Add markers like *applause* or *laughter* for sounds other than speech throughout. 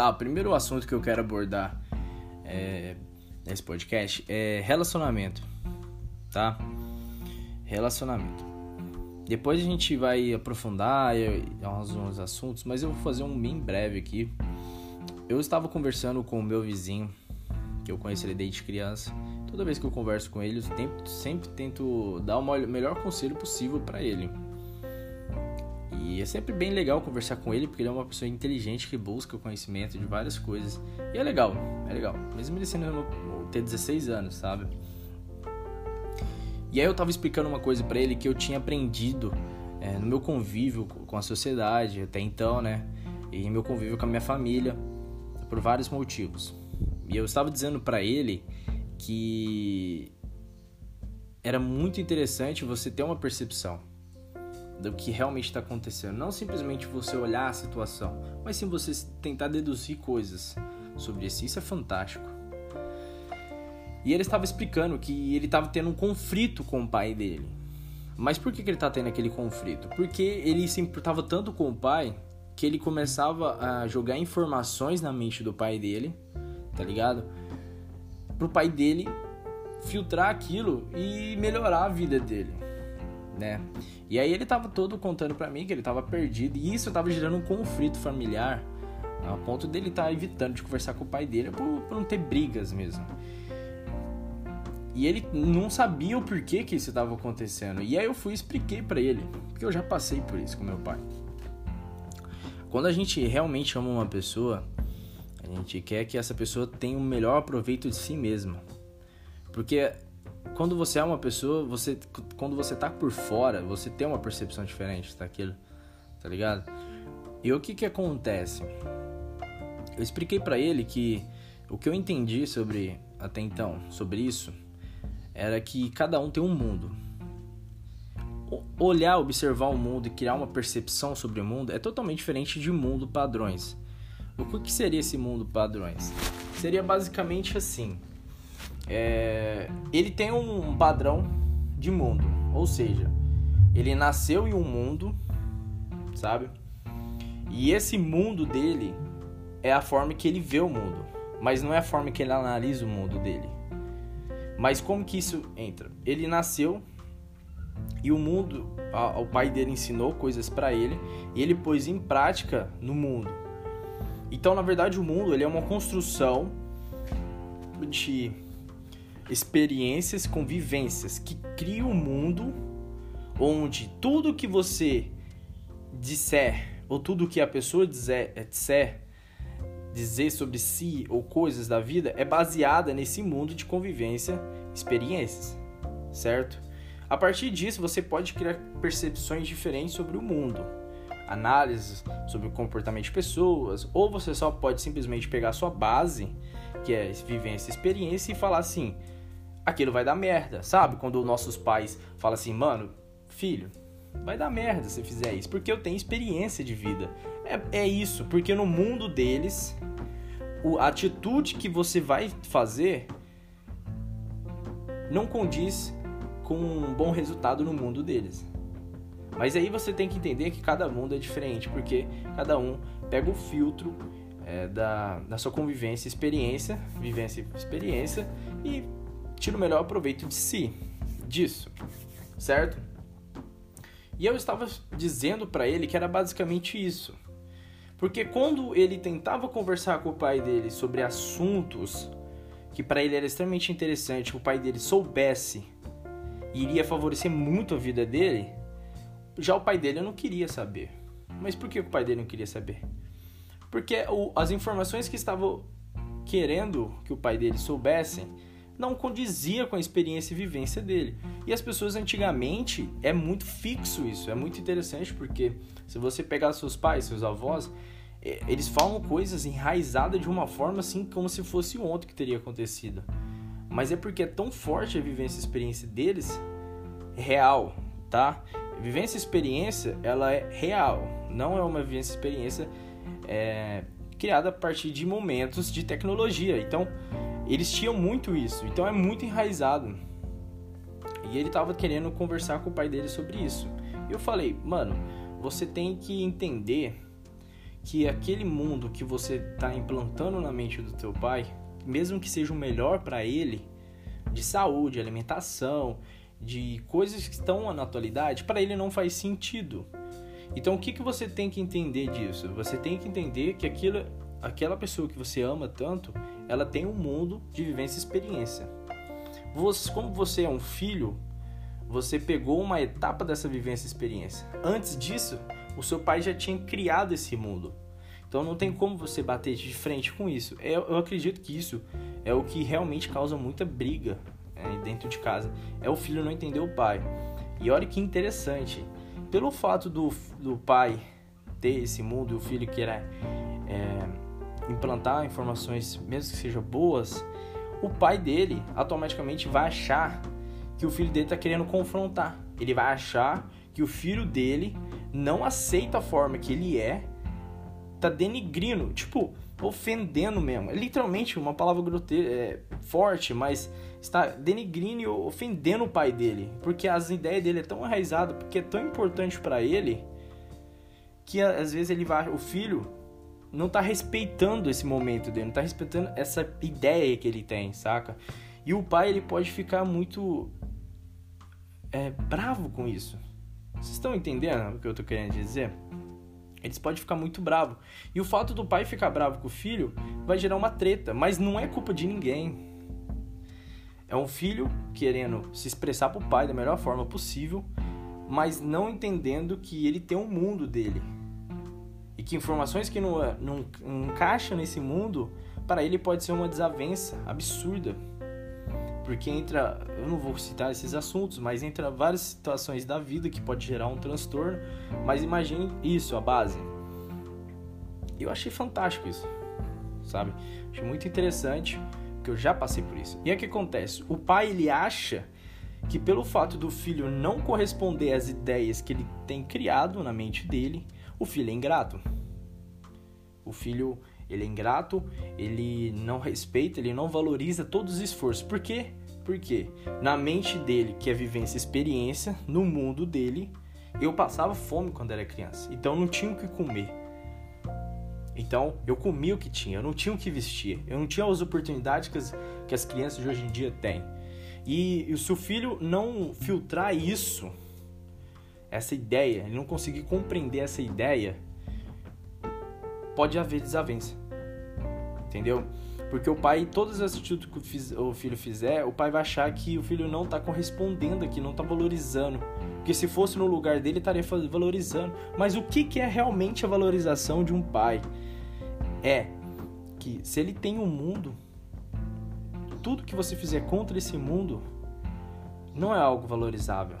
Tá, o primeiro assunto que eu quero abordar é, nesse podcast é relacionamento, tá? Relacionamento. Depois a gente vai aprofundar alguns assuntos, mas eu vou fazer um bem breve aqui. Eu estava conversando com o meu vizinho, que eu conheço ele desde criança. Toda vez que eu converso com ele, eu sempre tento dar o melhor conselho possível para ele. E é sempre bem legal conversar com ele, porque ele é uma pessoa inteligente que busca o conhecimento de várias coisas. E é legal, é legal. Mesmo ele sendo ter 16 anos, sabe? E aí eu tava explicando uma coisa para ele que eu tinha aprendido é, no meu convívio com a sociedade até então, né? E meu convívio com a minha família, por vários motivos. E eu estava dizendo para ele que era muito interessante você ter uma percepção do que realmente está acontecendo. Não simplesmente você olhar a situação, mas sim você tentar deduzir coisas sobre isso. Isso é fantástico. E ele estava explicando que ele estava tendo um conflito com o pai dele. Mas por que, que ele está tendo aquele conflito? Porque ele se importava tanto com o pai que ele começava a jogar informações na mente do pai dele, tá ligado? Pro pai dele filtrar aquilo e melhorar a vida dele né? E aí ele tava todo contando para mim que ele tava perdido e isso tava gerando um conflito familiar, ao ponto dele estar tá evitando de conversar com o pai dele por, por não ter brigas mesmo. E ele não sabia o porquê que isso estava acontecendo. E aí eu fui e expliquei para ele, porque eu já passei por isso com meu pai. Quando a gente realmente ama uma pessoa, a gente quer que essa pessoa tenha o melhor proveito de si mesma. Porque quando você é uma pessoa, você quando você tá por fora, você tem uma percepção diferente daquilo, tá ligado? E o que que acontece? Eu expliquei para ele que o que eu entendi sobre até então, sobre isso, era que cada um tem um mundo. Olhar, observar o mundo e criar uma percepção sobre o mundo é totalmente diferente de mundo padrões. O que seria esse mundo padrões? Seria basicamente assim: é, ele tem um padrão de mundo, ou seja, ele nasceu em um mundo, sabe? E esse mundo dele é a forma que ele vê o mundo, mas não é a forma que ele analisa o mundo dele. Mas como que isso entra? Ele nasceu e o mundo, o pai dele ensinou coisas para ele e ele pôs em prática no mundo. Então, na verdade, o mundo ele é uma construção de experiências, convivências que criam um mundo onde tudo que você disser ou tudo que a pessoa dizer, disser, dizer sobre si ou coisas da vida é baseada nesse mundo de convivência, experiências, certo? A partir disso, você pode criar percepções diferentes sobre o mundo, análises sobre o comportamento de pessoas, ou você só pode simplesmente pegar sua base, que é vivência e experiência, e falar assim: aquilo vai dar merda, sabe? Quando nossos pais falam assim, mano, filho, vai dar merda se fizer isso, porque eu tenho experiência de vida. É, é isso, porque no mundo deles, a atitude que você vai fazer não condiz com um bom resultado no mundo deles. Mas aí você tem que entender que cada mundo é diferente, porque cada um pega o filtro é, da, da sua convivência, experiência, vivência e experiência e tira o melhor proveito de si, disso, certo? E eu estava dizendo para ele que era basicamente isso. Porque quando ele tentava conversar com o pai dele sobre assuntos que para ele era extremamente interessante, que o pai dele soubesse e iria favorecer muito a vida dele, já o pai dele não queria saber. Mas por que o pai dele não queria saber? Porque as informações que estavam querendo que o pai dele soubessem não condizia com a experiência e vivência dele. E as pessoas antigamente é muito fixo isso, é muito interessante porque se você pegar seus pais, seus avós, eles falam coisas enraizadas de uma forma assim como se fosse ontem que teria acontecido. Mas é porque é tão forte a vivência e experiência deles, real, tá? Vivência e experiência, ela é real, não é uma vivência e experiência é, criada a partir de momentos de tecnologia. Então, eles tinham muito isso, então é muito enraizado. E ele tava querendo conversar com o pai dele sobre isso. E eu falei, mano, você tem que entender que aquele mundo que você está implantando na mente do teu pai, mesmo que seja o melhor para ele, de saúde, alimentação, de coisas que estão na atualidade, para ele não faz sentido. Então o que, que você tem que entender disso? Você tem que entender que aquilo, aquela pessoa que você ama tanto, ela tem um mundo de vivência e experiência. Você, como você é um filho, você pegou uma etapa dessa vivência e experiência. Antes disso, o seu pai já tinha criado esse mundo. Então não tem como você bater de frente com isso. Eu, eu acredito que isso é o que realmente causa muita briga é, dentro de casa. É o filho não entender o pai. E olha que interessante. Pelo fato do, do pai ter esse mundo e o filho querer é, implantar informações, mesmo que sejam boas, o pai dele automaticamente vai achar que o filho dele está querendo confrontar. Ele vai achar que o filho dele não aceita a forma que ele é, tá denigrindo, tipo, ofendendo mesmo. É literalmente uma palavra grotesca, é, forte, mas está denigrindo e ofendendo o pai dele, porque as ideias dele é tão enraizada, porque é tão importante para ele que às vezes ele vai, o filho não tá respeitando esse momento dele, não tá respeitando essa ideia que ele tem, saca? E o pai ele pode ficar muito é, bravo com isso. Vocês estão entendendo o que eu tô querendo dizer? Eles podem ficar muito bravo. E o fato do pai ficar bravo com o filho vai gerar uma treta, mas não é culpa de ninguém. É um filho querendo se expressar pro pai da melhor forma possível, mas não entendendo que ele tem um mundo dele. E que informações que não, não, não encaixam nesse mundo, para ele pode ser uma desavença absurda porque entra, eu não vou citar esses assuntos, mas entra várias situações da vida que pode gerar um transtorno, mas imagine isso, a base. Eu achei fantástico isso, sabe? Achei muito interessante, porque eu já passei por isso. E é que acontece, o pai ele acha que pelo fato do filho não corresponder às ideias que ele tem criado na mente dele, o filho é ingrato. O filho ele é ingrato, ele não respeita, ele não valoriza todos os esforços. Por quê? Porque na mente dele, que é vivência experiência, no mundo dele, eu passava fome quando era criança. Então não tinha o que comer. Então eu comia o que tinha, eu não tinha o que vestir, eu não tinha as oportunidades que as, que as crianças de hoje em dia têm. E, e se o filho não filtrar isso, essa ideia, ele não conseguir compreender essa ideia, pode haver desavença. Entendeu? Porque o pai, todas as atitudes que o filho fizer, o pai vai achar que o filho não está correspondendo aqui, não está valorizando. Porque se fosse no lugar dele, estaria valorizando. Mas o que, que é realmente a valorização de um pai? É que se ele tem um mundo, tudo que você fizer contra esse mundo não é algo valorizável.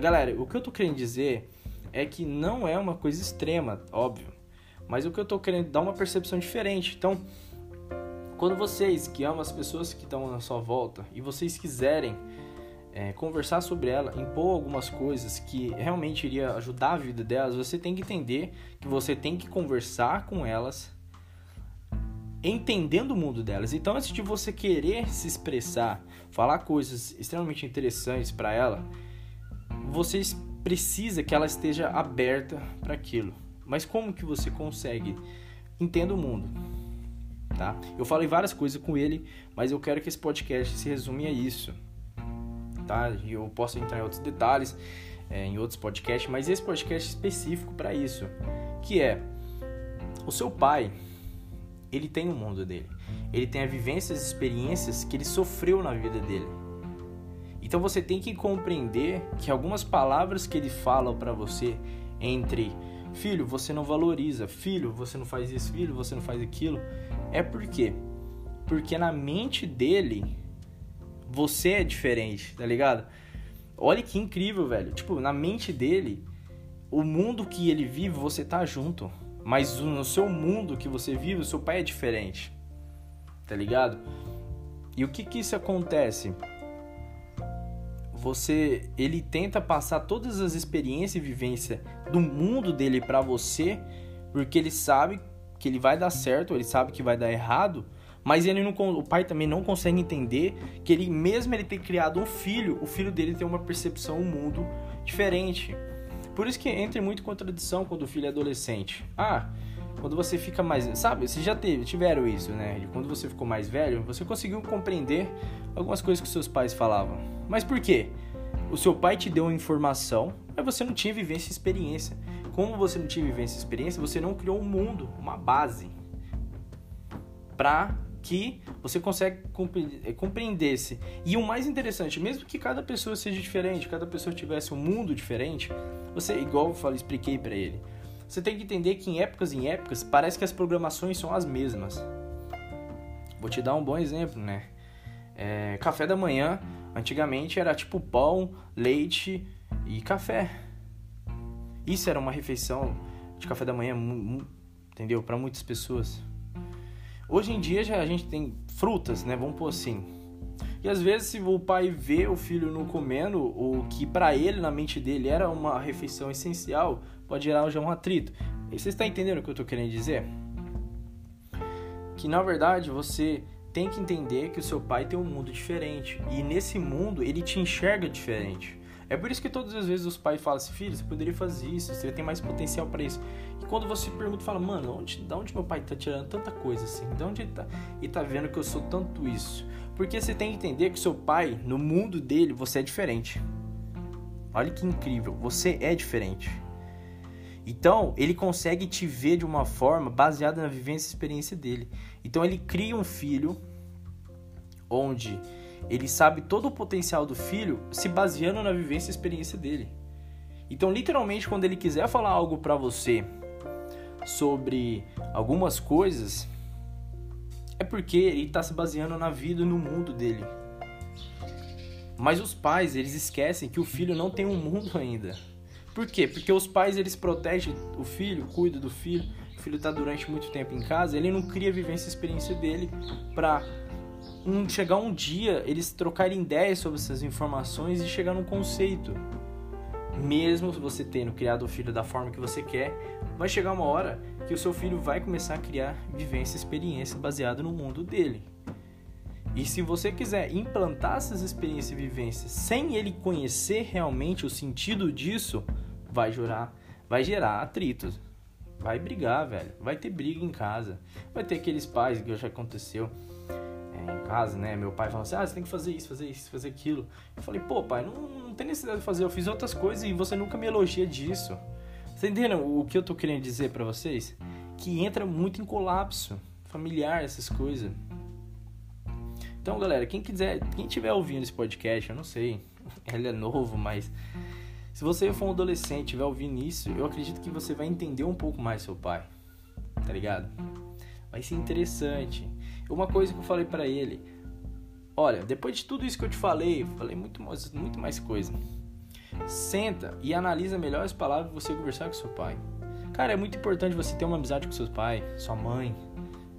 Galera, o que eu tô querendo dizer é que não é uma coisa extrema, óbvio. Mas o que eu tô querendo dar uma percepção diferente. Então, quando vocês que amam as pessoas que estão na sua volta e vocês quiserem é, conversar sobre ela, impor algumas coisas que realmente iria ajudar a vida delas, você tem que entender que você tem que conversar com elas, entendendo o mundo delas. Então, antes de você querer se expressar, falar coisas extremamente interessantes para ela, vocês precisa que ela esteja aberta para aquilo. Mas como que você consegue? Entenda o mundo tá? Eu falei várias coisas com ele, mas eu quero que esse podcast se resume a isso, tá? Eu posso entrar em outros detalhes, é, em outros podcasts, mas esse podcast é específico para isso, que é o seu pai, ele tem o um mundo dele, ele tem as vivências, as experiências que ele sofreu na vida dele. Então você tem que compreender que algumas palavras que ele fala para você entre filho, você não valoriza, filho, você não faz isso, filho, você não faz aquilo, é por quê? Porque na mente dele, você é diferente, tá ligado? Olha que incrível, velho. Tipo, na mente dele, o mundo que ele vive, você tá junto. Mas no seu mundo que você vive, o seu pai é diferente. Tá ligado? E o que que isso acontece? Você, ele tenta passar todas as experiências e vivências do mundo dele para você, porque ele sabe que ele vai dar certo, ele sabe que vai dar errado, mas ele não, o pai também não consegue entender que ele mesmo ele ter criado um filho, o filho dele tem uma percepção um mundo diferente. Por isso que entra muito contradição quando o filho é adolescente. Ah, quando você fica mais. Sabe, vocês já teve, tiveram isso, né? E quando você ficou mais velho, você conseguiu compreender algumas coisas que seus pais falavam. Mas por quê? O seu pai te deu informação, mas você não tinha vivência e experiência. Como você não tinha vivência e experiência, você não criou um mundo, uma base para que você consegue eh, compreender-se. E o mais interessante, mesmo que cada pessoa seja diferente, cada pessoa tivesse um mundo diferente, você, igual eu falei, expliquei para ele, você tem que entender que em épocas em épocas parece que as programações são as mesmas. Vou te dar um bom exemplo, né? É, café da manhã, antigamente era tipo pão, leite e café. Isso era uma refeição de café da manhã, entendeu? Para muitas pessoas. Hoje em dia já a gente tem frutas, né? Vamos pôr assim. E às vezes se o pai vê o filho não comendo o que para ele na mente dele era uma refeição essencial, pode gerar já um atrito. E você está entendendo o que eu estou querendo dizer? Que na verdade você tem que entender que o seu pai tem um mundo diferente e nesse mundo ele te enxerga diferente. É por isso que todas as vezes os pais falam assim, filho, você poderia fazer isso, você tem mais potencial para isso. E quando você pergunta, fala, mano, onde, da onde meu pai tá tirando tanta coisa assim? De onde ele tá? E tá vendo que eu sou tanto isso? Porque você tem que entender que seu pai, no mundo dele, você é diferente. Olha que incrível, você é diferente. Então, ele consegue te ver de uma forma baseada na vivência e experiência dele. Então, ele cria um filho onde ele sabe todo o potencial do filho se baseando na vivência e experiência dele. Então, literalmente, quando ele quiser falar algo para você sobre algumas coisas, é porque ele está se baseando na vida e no mundo dele. Mas os pais, eles esquecem que o filho não tem um mundo ainda. Por quê? Porque os pais, eles protegem o filho, cuidam do filho. O filho está durante muito tempo em casa, ele não cria a vivência e experiência dele para um, chegar um dia eles trocarem ideias sobre essas informações e chegar num conceito. Mesmo você tendo criado o filho da forma que você quer, vai chegar uma hora que o seu filho vai começar a criar vivência e experiência baseada no mundo dele. E se você quiser implantar essas experiências e vivências sem ele conhecer realmente o sentido disso, vai gerar, vai gerar atritos. Vai brigar, velho. Vai ter briga em casa. Vai ter aqueles pais que já aconteceu em casa, né? Meu pai falou assim: ah, você tem que fazer isso, fazer isso, fazer aquilo. Eu falei: pô, pai, não, não tem necessidade de fazer. Eu fiz outras coisas e você nunca me elogia disso. Entenderam o que eu tô querendo dizer para vocês? Que entra muito em colapso familiar essas coisas. Então, galera, quem quiser, quem tiver ouvindo esse podcast, eu não sei, *laughs* ele é novo, mas se você for um adolescente, estiver ouvindo isso, eu acredito que você vai entender um pouco mais seu pai. Tá ligado? Vai ser interessante. Uma coisa que eu falei para ele, olha, depois de tudo isso que eu te falei, falei muito mais, muito mais coisa. Senta e analisa melhor as palavras que você conversar com seu pai. Cara, é muito importante você ter uma amizade com seu pai, sua mãe,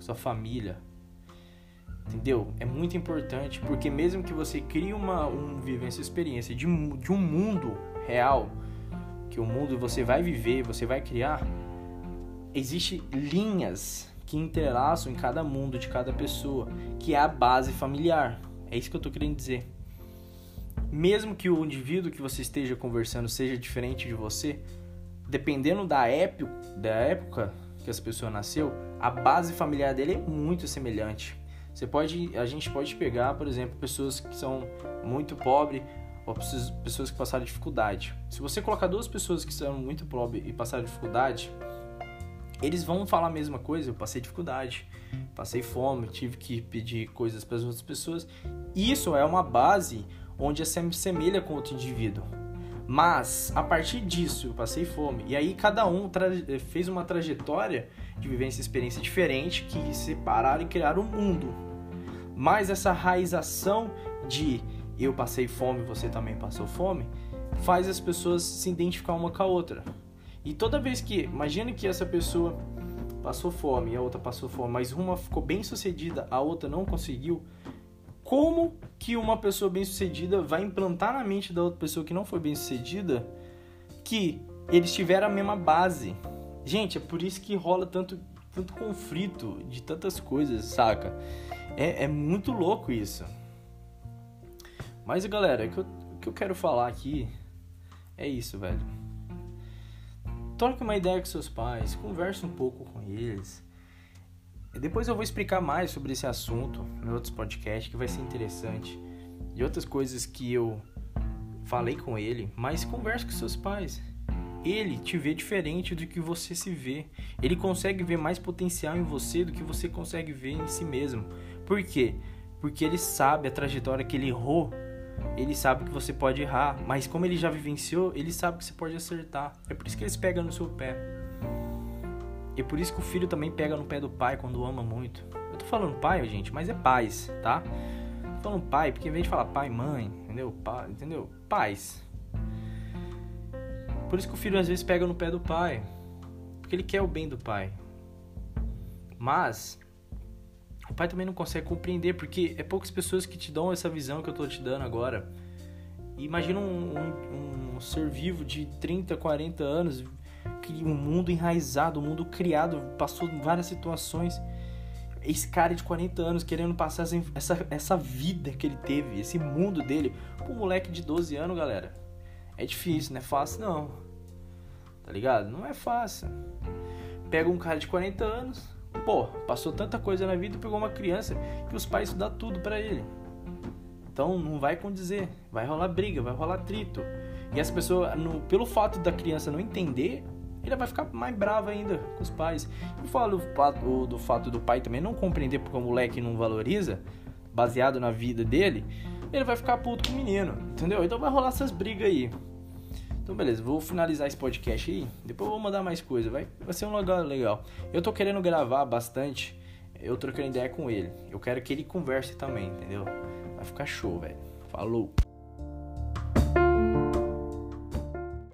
sua família. Entendeu? É muito importante, porque mesmo que você crie uma um, vivência experiência de, de um mundo real, que o mundo você vai viver, você vai criar, existe linhas que entrelaçam em cada mundo de cada pessoa, que é a base familiar. É isso que eu estou querendo dizer. Mesmo que o indivíduo que você esteja conversando seja diferente de você, dependendo da época, da época que essa pessoa nasceu, a base familiar dele é muito semelhante. Você pode, a gente pode pegar, por exemplo, pessoas que são muito pobres ou pessoas que passaram dificuldade. Se você colocar duas pessoas que são muito pobres e passaram dificuldade, eles vão falar a mesma coisa. Eu passei dificuldade, passei fome, tive que pedir coisas para as outras pessoas. Isso é uma base onde se assemelha com outro indivíduo. Mas a partir disso eu passei fome. E aí cada um fez uma trajetória de vivência e experiência diferente que separaram e criaram um mundo. Mas essa raização de eu passei fome, você também passou fome, faz as pessoas se identificar uma com a outra. E toda vez que, imagine que essa pessoa passou fome e a outra passou fome, mas uma ficou bem sucedida, a outra não conseguiu, como que uma pessoa bem sucedida vai implantar na mente da outra pessoa que não foi bem sucedida que eles tiveram a mesma base? Gente, é por isso que rola tanto, tanto conflito de tantas coisas, saca? É, é muito louco isso. Mas galera, o que, eu, o que eu quero falar aqui é isso, velho troque uma ideia com seus pais, converse um pouco com eles. Depois eu vou explicar mais sobre esse assunto em outros podcasts que vai ser interessante. E outras coisas que eu falei com ele, mas converse com seus pais. Ele te vê diferente do que você se vê. Ele consegue ver mais potencial em você do que você consegue ver em si mesmo. Por quê? Porque ele sabe a trajetória que ele errou. Ele sabe que você pode errar, mas como ele já vivenciou, ele sabe que você pode acertar. É por isso que eles pegam no seu pé. E é por isso que o filho também pega no pé do pai quando ama muito. Eu tô falando pai, gente, mas é pais, tá? Tô falando pai, porque em vez de falar pai, mãe, entendeu? Pai, entendeu? Pais. Por isso que o filho às vezes pega no pé do pai. Porque ele quer o bem do pai. Mas o pai também não consegue compreender, porque é poucas pessoas que te dão essa visão que eu tô te dando agora. imagina um, um, um ser vivo de 30, 40 anos um mundo enraizado, um mundo criado, passou várias situações. Esse cara de 40 anos querendo passar essa, essa vida que ele teve, esse mundo dele, pro moleque de 12 anos, galera. É difícil, não é fácil não. Tá ligado? Não é fácil. Pega um cara de 40 anos, pô, passou tanta coisa na vida e pegou uma criança que os pais dão tudo para ele. Então não vai condizer, vai rolar briga, vai rolar trito. E essa pessoa, no, pelo fato da criança não entender, ele vai ficar mais bravo ainda com os pais. E falo do, do fato do pai também não compreender porque o moleque não valoriza, baseado na vida dele, ele vai ficar puto com o menino, entendeu? Então vai rolar essas brigas aí. Então beleza, vou finalizar esse podcast aí, depois eu vou mandar mais coisa, vai, vai ser um lugar legal. Eu tô querendo gravar bastante, eu trocando ideia com ele. Eu quero que ele converse também, entendeu? Vai ficar show, velho. Falou!